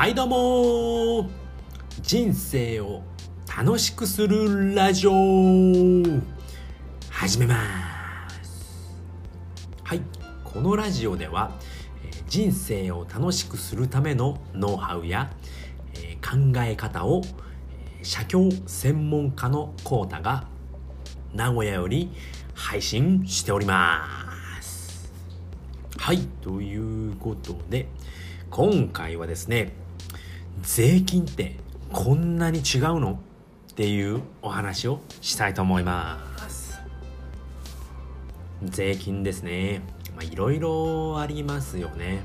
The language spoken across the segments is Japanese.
はいどうも。人生を楽しくするラジオ。始めます。はいこのラジオでは人生を楽しくするためのノウハウや考え方を写経専門家のコータが名古屋より配信しております。はいということで今回はですね税金ってこんなに違うの？っていうお話をしたいと思います。税金ですね。いろいろありますよね。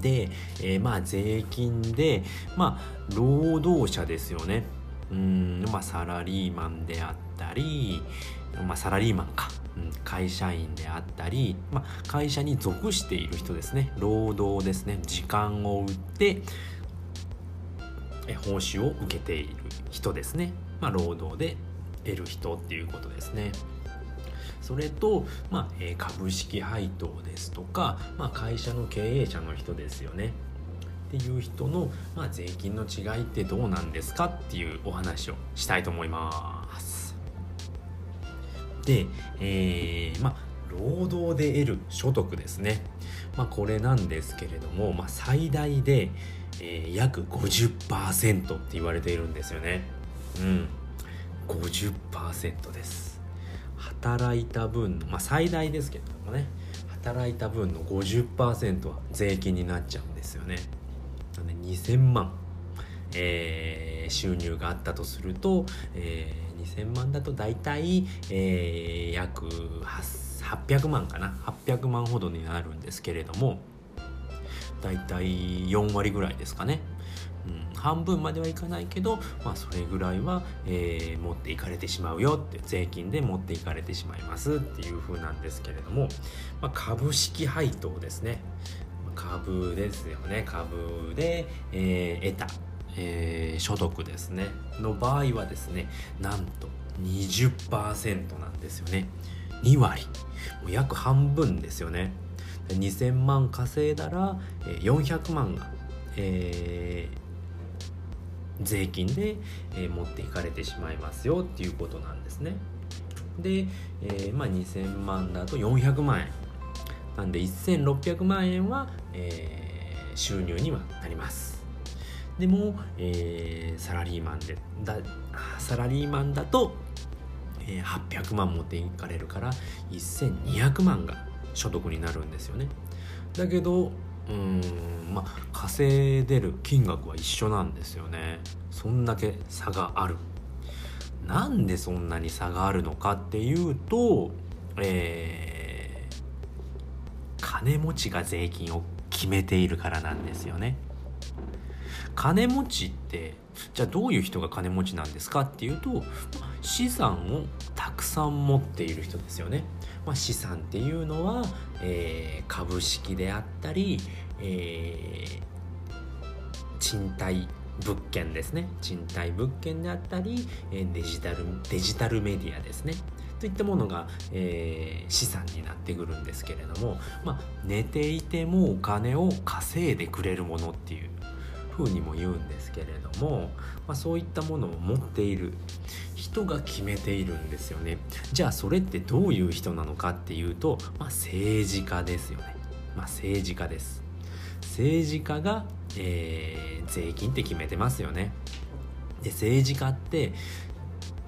で、えー、まあ税金でまあ労働者ですよね。うんまあサラリーマンであったりまあサラリーマンか、会社員であったり、まあ、会社に属している人ですね。労働ですね。時間を売って報酬を受けている人ですね、まあ、労働で得る人っていうことですね。それと、まあえ株式配当ですとか、まあ、会社の経営者の人ですよね。っていう人の、まあ、税金の違いってどうなんですかっていうお話をしたいと思います。で、えー、まあ労働で得る所得ですね。まあ、これなんですけれども、まあ、最大で、えー、約50%って言われているんですよね。うん。50%です。働いた分のまあ最大ですけれどもね。働いた分の50%は税金になっちゃうんですよね。なんで2000万、えー、収入があったとすると、えー、2000万だと大体、えー、約800万かな。800万ほどになるんですけれどもだいたい4割ぐらいですかね、うん、半分まではいかないけど、まあ、それぐらいは、えー、持っていかれてしまうよって税金で持っていかれてしまいますっていう風なんですけれども、まあ、株式配当ですね。株ですよね。株で、えー、得た、えー、所得ですね。の場合はですねなんと20%なんですよね。2割。もう約半分ですよね。2000万稼いだら400万が、えー、税金で、持っていかれてしまいますよっていうことなんですね。で、えー、まあ、2000万だと400万円。なんで1600万円は、えー、収入にはなります。でも、え、サラリーマンでだサラリーマンだと、え、800万持っていかれるから1200万が所得になるんですよね。だけどうんまあ稼いでる金額は一緒なんですよね。そんだけ差がある。なんでそんなに差があるのかっていうとえー、金持ちが税金を決めているからなんですよね。金持ちってじゃあどういう人が金持ちなんですかっていうと資産をたくさん持っている人ですよね。まあ、資産っていうのは、えー、株式であったり、えー、賃貸物件ですね賃貸物件であったりえデジタルデジタルメディアですねといったものが、えー、資産になってくるんですけれども、まあ、寝ていてもお金を稼いでくれるものっていうふうにも言うんですけれども、まあ、そういったものを持っている人が決めているんですよね。じゃあそれってどういう人なのかっていうと、まあ、政治家ですよね、まあ、政治家です。政治家が、えー、税金って決めてますよね。で政治家って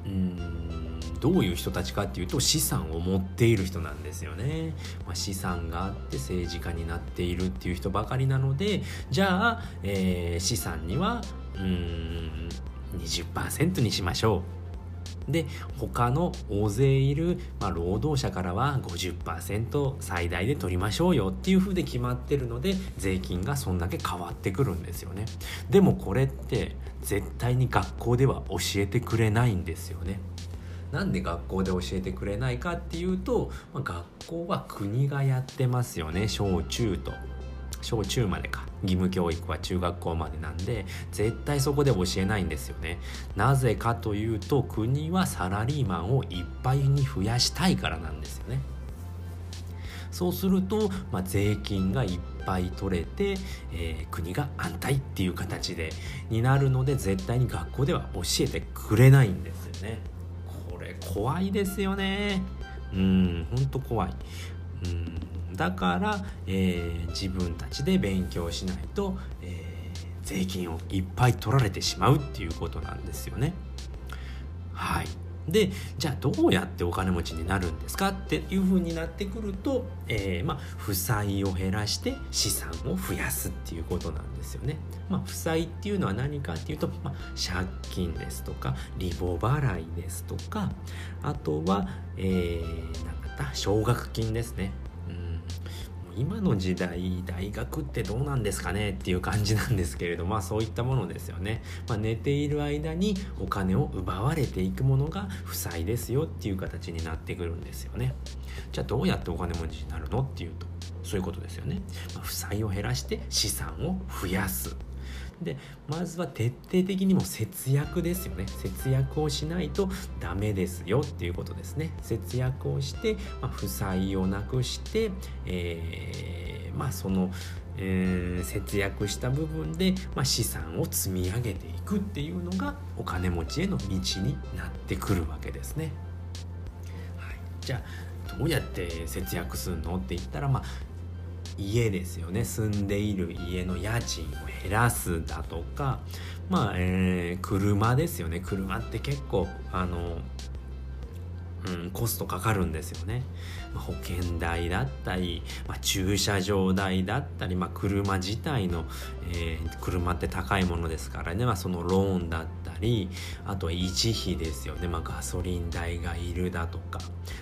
うんどういう人たちかっていうと資産を持っている人なんですよね、まあ、資産があって政治家になっているっていう人ばかりなのでじゃあ、えー、資産にはうん20%にしましょう。で他の大勢いる、まあ、労働者からは50%最大で取りましょうよっていう風で決まってるので税金がそんだけ変わってくるんですよね。でもこれって絶対に学校では教えてくれないんですよね。なんで学校で教えてくれないかっていうと、まあ、学校は国がやってますよね。小中と。小中までか。義務教育は中学校までなんで絶対そこで教えないんですよね。なぜかというと国はサラリーマンをいっぱいに増やしたいからなんですよね。そうすると、まあ、税金がいっぱい取れて、えー、国が安泰っていう形でになるので絶対に学校では教えてくれないんですよね。怖いですよね。うんほんと怖い。うんだから、えー、自分たちで勉強しないと、えー、税金をいっぱい取られてしまうっていうことなんですよね。はい。でじゃあどうやってお金持ちになるんですかっていうふうになってくると、えー、まあ、負債を減らして資産を増やすっていうことなんですよね。まあ、負債っていうのは何かっていうと、まあ、借金ですとかリボ払いですとかあとは、えー、なんだ奨学金ですね。今の時代大学ってどうなんですかねっていう感じなんですけれどまあそういったものですよね、まあ、寝ている間にお金を奪われていくものが負債ですよっていう形になってくるんですよね。じゃあどうやってお金持ちになるのっていうとそういうことですよね、まあ、負債を減らして資産を増やす。でまずは徹底的にも節約ですよね。節約をしないとダメですよっていうことですね。節約をして、まあ、負債をなくして、えー、まあそのえー、節約した部分で、まあ、資産を積み上げていくっていうのがお金持ちへの道になってくるわけですね。はい、じゃあどうやって節約するの？って言ったら、まあ、家ですよね。住んでいる家の家賃を減らすだとかまあ、えー、車ですよね。車って結構あのうん、コストかかるんですよね。まあ、保険代だったり、まあ、駐車場代だったり、まあ、車自体の、えー、車って高いものですからね、まあ、そのローンだったりあとは維持費ですよね、まあ、ガソリン代がいるだとか、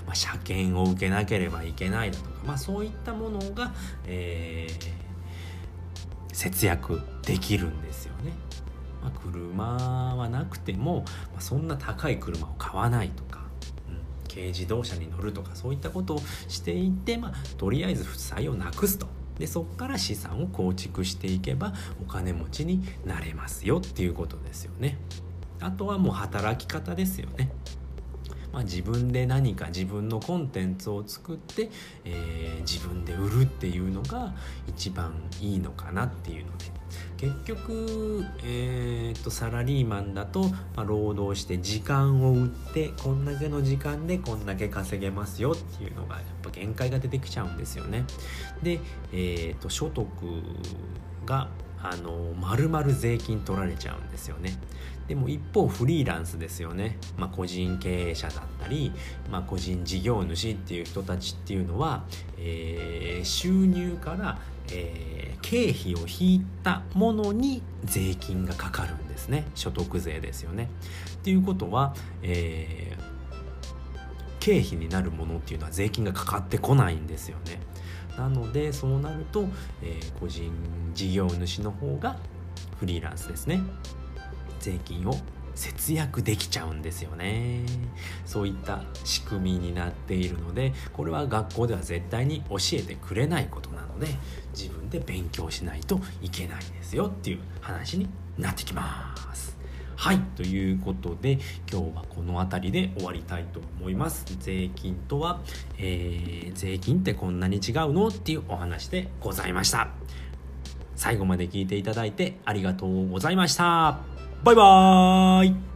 まあ、車検を受けなければいけないだとか、まあ、そういったものが、えー、節約できるんですよね。まあ、車はなくても、まあ、そんな高い車を買わないとか軽自動車に乗るとかそういったことをしていって、まあ、とりあえず負債をなくすと。でそこから資産を構築していけばお金持ちになれますよっていうことですよね。あとはもう働き方ですよね。まあ、自分で何か自分のコンテンツを作って、えー、自分で売るっていうのが一番いいのかなっていうので結局、えーと、サラリーマンだと、まあ、労働して時間を売ってこんだけの時間でこんだけ稼げますよっていうのがやっぱ限界が出てきちゃうんですよね。で、えーと、所得があの丸々税金取られちゃうんですよね。でも一方フリーランスですよね、まあ、個人経営者だったり、まあ、個人事業主っていう人たちっていうのは、えー、収入から、えー、経費を引いたものに税金がかかるんですね所得税ですよね。っていうことは、えー、経費になるものっていうのは税金がかかってこないんですよね。なのでそうなると、えー、個人事業主の方がフリーランスですね。税金を節約できちゃうんですよね。そういった仕組みになっているのでこれは学校では絶対に教えてくれないことなので自分で勉強しないといけないですよっていう話になってきます。はいということで今日はこの辺りで終わりたいと思います。税金とは、えー、税金ってこんなに違うのっていうお話でございました。最後まで聞いていただいてありがとうございました。バイバーイ。